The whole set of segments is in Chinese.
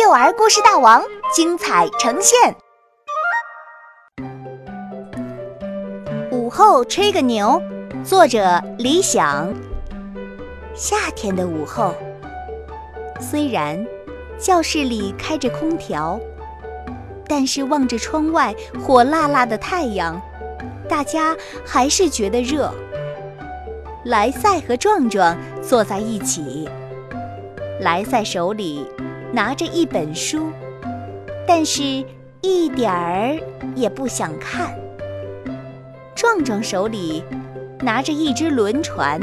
幼儿故事大王精彩呈现。午后吹个牛，作者李想。夏天的午后，虽然教室里开着空调，但是望着窗外火辣辣的太阳，大家还是觉得热。莱赛和壮壮坐在一起，莱赛手里。拿着一本书，但是一点儿也不想看。壮壮手里拿着一只轮船，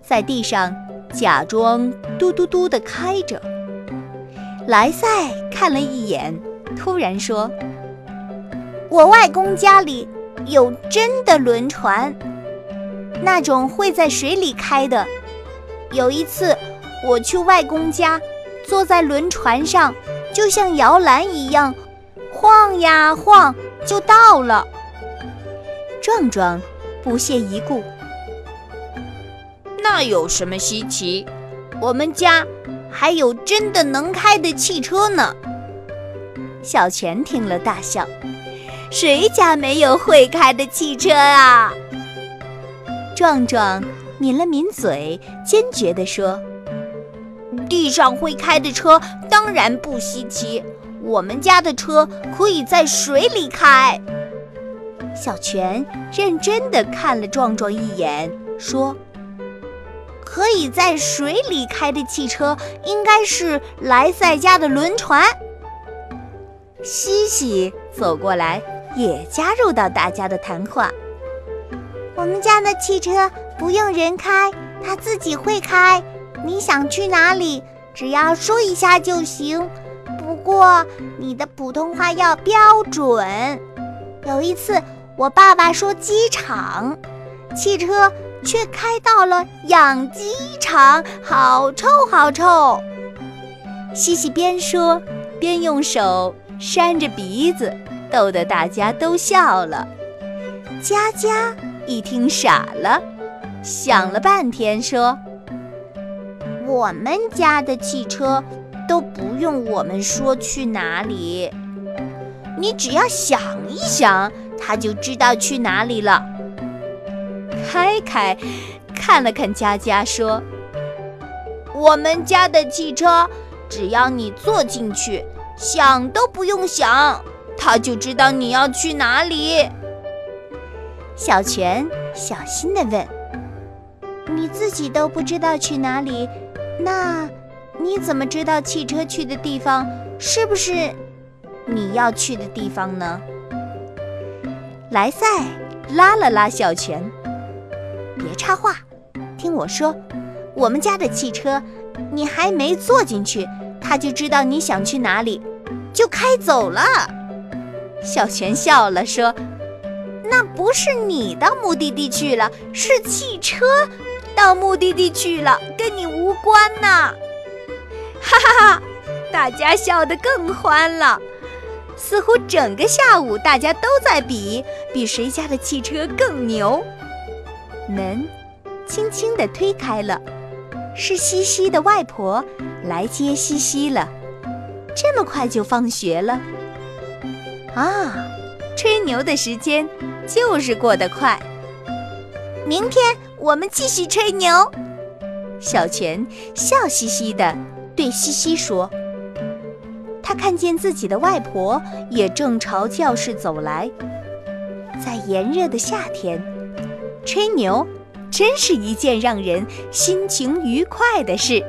在地上假装嘟嘟嘟地开着。莱赛看了一眼，突然说：“我外公家里有真的轮船，那种会在水里开的。有一次我去外公家。”坐在轮船上，就像摇篮一样，晃呀晃就到了。壮壮不屑一顾：“那有什么稀奇？我们家还有真的能开的汽车呢。”小泉听了大笑：“谁家没有会开的汽车啊？”壮壮抿了抿嘴，坚决地说。地上会开的车当然不稀奇，我们家的车可以在水里开。小泉认真地看了壮壮一眼，说：“可以在水里开的汽车，应该是莱赛家的轮船。”西西走过来，也加入到大家的谈话：“我们家的汽车不用人开，它自己会开。”你想去哪里？只要说一下就行。不过你的普通话要标准。有一次，我爸爸说机场，汽车却开到了养鸡场，好臭，好臭。西西边说边用手扇着鼻子，逗得大家都笑了。佳佳一听傻了，想了半天说。我们家的汽车都不用我们说去哪里，你只要想一想，它就知道去哪里了。开开看了看佳佳，说：“我们家的汽车，只要你坐进去，想都不用想，它就知道你要去哪里。”小泉小心地问：“你自己都不知道去哪里？”那，你怎么知道汽车去的地方是不是你要去的地方呢？莱赛拉了拉小泉，别插话，听我说，我们家的汽车，你还没坐进去，他就知道你想去哪里，就开走了。小泉笑了，说：“那不是你到目的地去了，是汽车。”到目的地去了，跟你无关呐！哈哈哈，大家笑得更欢了，似乎整个下午大家都在比比谁家的汽车更牛。门轻轻地推开了，是西西的外婆来接西西了。这么快就放学了？啊，吹牛的时间就是过得快。明天。我们继续吹牛。小泉笑嘻嘻地对西西说：“他看见自己的外婆也正朝教室走来。在炎热的夏天，吹牛真是一件让人心情愉快的事。”